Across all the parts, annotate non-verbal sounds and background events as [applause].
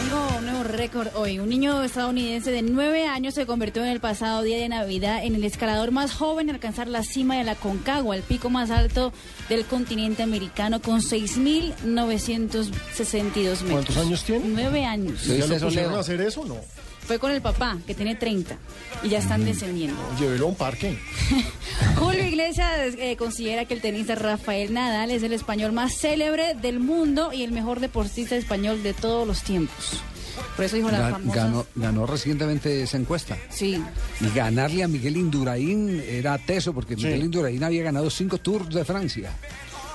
Tengo un nuevo récord hoy. Un niño estadounidense de 9 años se convirtió en el pasado día de Navidad en el escalador más joven en alcanzar la cima de la Concagua, el pico más alto del continente americano, con 6.962 metros. ¿Cuántos años tiene? 9 años. ¿Ya lo pusieron a hacer eso o no? Fue con el papá, que tiene 30, y ya están descendiendo. Llévelo a un parque. [laughs] Julio Iglesias eh, considera que el tenista Rafael Nadal es el español más célebre del mundo y el mejor deportista español de todos los tiempos. Por eso dijo la Ga- famosa... ganó, ganó recientemente esa encuesta. Sí, Y ganarle a Miguel Indurain era teso, porque Sí. Miguel Indurain había ganado cinco Tours de Francia.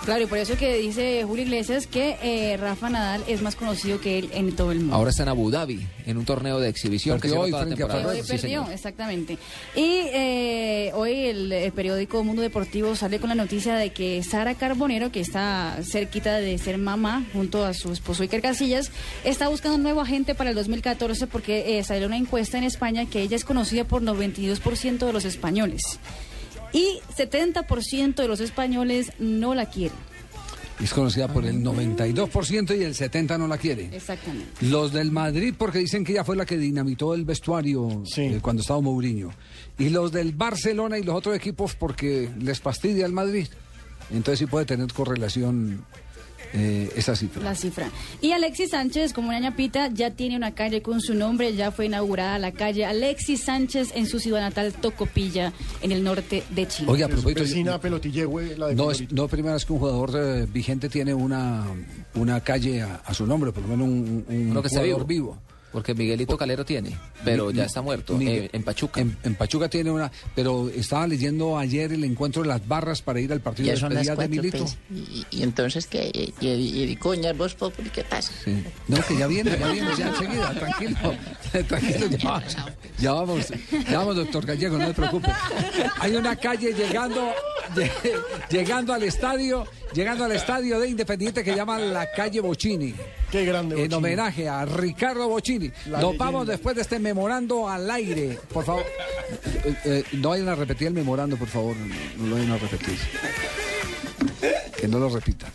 Claro, y por eso que dice Julio Iglesias que eh, Rafa Nadal es más conocido que él en todo el mundo. Ahora está en Abu Dhabi, en un torneo de exhibición que hoy toda la frente a hoy Ferrer, Sí, perdió, exactamente. Y eh, hoy el, el periódico Mundo Deportivo sale con la noticia de que Sara Carbonero, que está cerquita de ser mamá junto a su esposo Iker Casillas, está buscando un nuevo agente para el 2014 porque eh, salió una encuesta en España que ella es conocida por 92% de los españoles. Y 70% de los españoles no la quieren. Es conocida por el 92% y el 70% no la quiere. Exactamente. Los del Madrid porque dicen que ella fue la que dinamitó el vestuario Sí. eh, cuando estaba Mourinho. Y los del Barcelona y los otros equipos porque les fastidia el Madrid. Entonces sí puede tener correlación eh, esa cifra. La cifra. Y Alexis Sánchez, como una ñapita, ya tiene una calle con su nombre, ya fue inaugurada la calle Alexis Sánchez en su ciudad natal, Tocopilla, en el norte de Chile. Oye, a Es propósito, vecina yo- Pelotillehue, la de no es no primera vez que un jugador eh, vigente tiene una, una calle a, a su nombre, por lo menos un, un Uno que está jugador vivo. vivo. Porque Miguelito Calero tiene, pero ya está muerto, Miguel- eh, en Pachuca. En, en Pachuca tiene una, pero estaba leyendo ayer el encuentro de las barras para ir al partido de despedida de Milito. pues. Y, y entonces, ¿qué? ¿Y, y, y coñas vos, Populi, qué pasa? Sí. No, que ya viene, ya viene, ya enseguida, tranquilo, [laughs] tranquilo, ya, ya vamos, ya vamos, doctor Gallego, no se preocupe. Hay una calle llegando, lle- [laughs] llegando al estadio, llegando al estadio de Independiente que llama la calle Bocini. Qué grande. En Bochini. homenaje a Ricardo Bocini. La Nos leyenda. vamos después de este memorando al aire. Por favor, Eh, eh, no vayan a repetir el memorando, por favor. No lo vayan a repetir. Que no lo repitan.